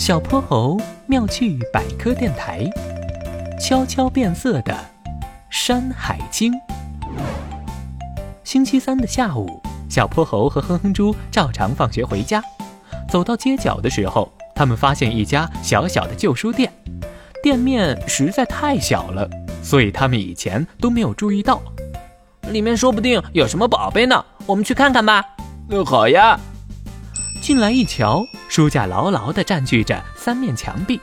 小泼猴妙趣百科电台，悄悄变色的山海经。星期三的下午，小泼猴和哼哼猪照常放学回家。走到街角的时候，他们发现一家小小的旧书店，店面实在太小了，所以他们以前都没有注意到。里面说不定有什么宝贝呢，我们去看看吧。那好呀。进来一瞧，书架牢牢地占据着三面墙壁，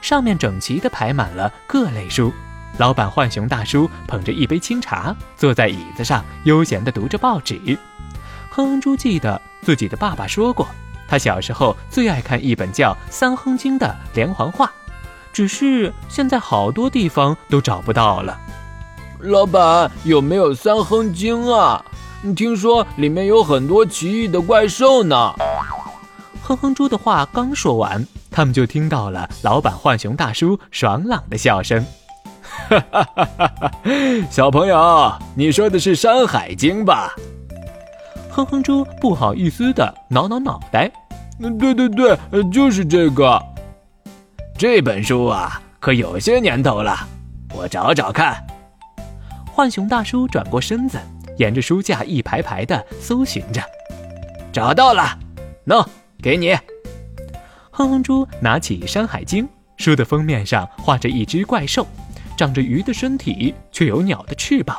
上面整齐地排满了各类书。老板浣熊大叔捧着一杯清茶，坐在椅子上悠闲地读着报纸。哼哼猪记得自己的爸爸说过，他小时候最爱看一本叫《三哼经》的连环画，只是现在好多地方都找不到了。老板有没有《三哼经》啊？听说里面有很多奇异的怪兽呢。哼哼猪的话刚说完，他们就听到了老板浣熊大叔爽朗的笑声。哈哈哈哈哈！小朋友，你说的是《山海经》吧？哼哼猪不好意思的挠挠脑袋。嗯，对对对，就是这个。这本书啊，可有些年头了，我找找看。浣熊大叔转过身子，沿着书架一排排的搜寻着，找到了，喏。给你，哼哼猪拿起《山海经》，书的封面上画着一只怪兽，长着鱼的身体，却有鸟的翅膀。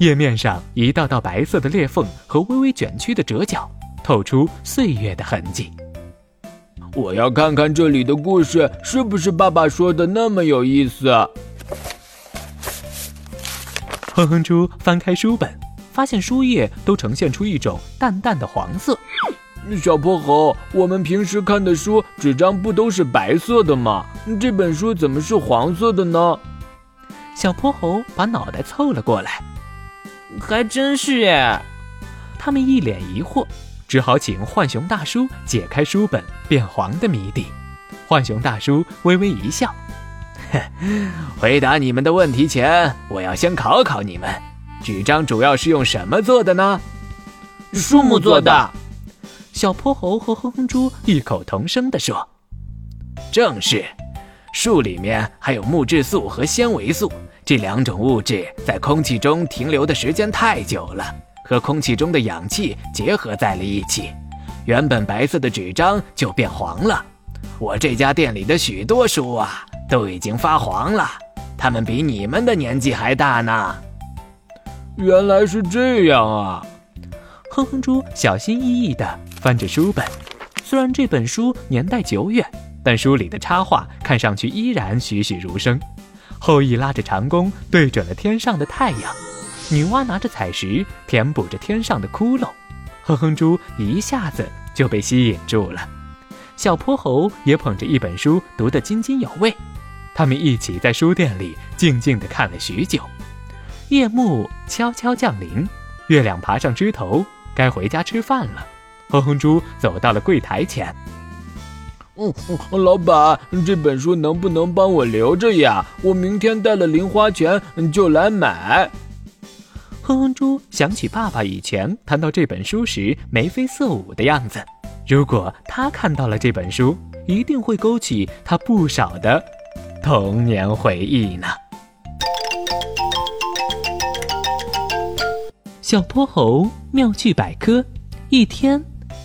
页面上一道道白色的裂缝和微微卷曲的折角，透出岁月的痕迹。我要看看这里的故事是不是爸爸说的那么有意思。哼哼猪翻开书本，发现书页都呈现出一种淡淡的黄色。小泼猴，我们平时看的书纸张不都是白色的吗？这本书怎么是黄色的呢？小泼猴把脑袋凑了过来，还真是耶。他们一脸疑惑，只好请浣熊大叔解开书本变黄的谜底。浣熊大叔微微一笑，回答你们的问题前，我要先考考你们：纸张主要是用什么做的呢？树木做的。小泼猴和哼哼猪异口同声地说：“正是，树里面还有木质素和纤维素这两种物质，在空气中停留的时间太久了，和空气中的氧气结合在了一起，原本白色的纸张就变黄了。我这家店里的许多书啊，都已经发黄了，它们比你们的年纪还大呢。原来是这样啊！”哼哼猪小心翼翼地翻着书本，虽然这本书年代久远，但书里的插画看上去依然栩栩如生。后羿拉着长弓，对准了天上的太阳；女娲拿着彩石，填补着天上的窟窿。哼哼猪一下子就被吸引住了。小泼猴也捧着一本书，读得津津有味。他们一起在书店里静静地看了许久。夜幕悄悄降临，月亮爬上枝头。该回家吃饭了，哼哼猪走到了柜台前。嗯，老板，这本书能不能帮我留着呀？我明天带了零花钱就来买。哼哼猪想起爸爸以前谈到这本书时眉飞色舞的样子，如果他看到了这本书，一定会勾起他不少的童年回忆呢。小泼猴妙趣百科，一天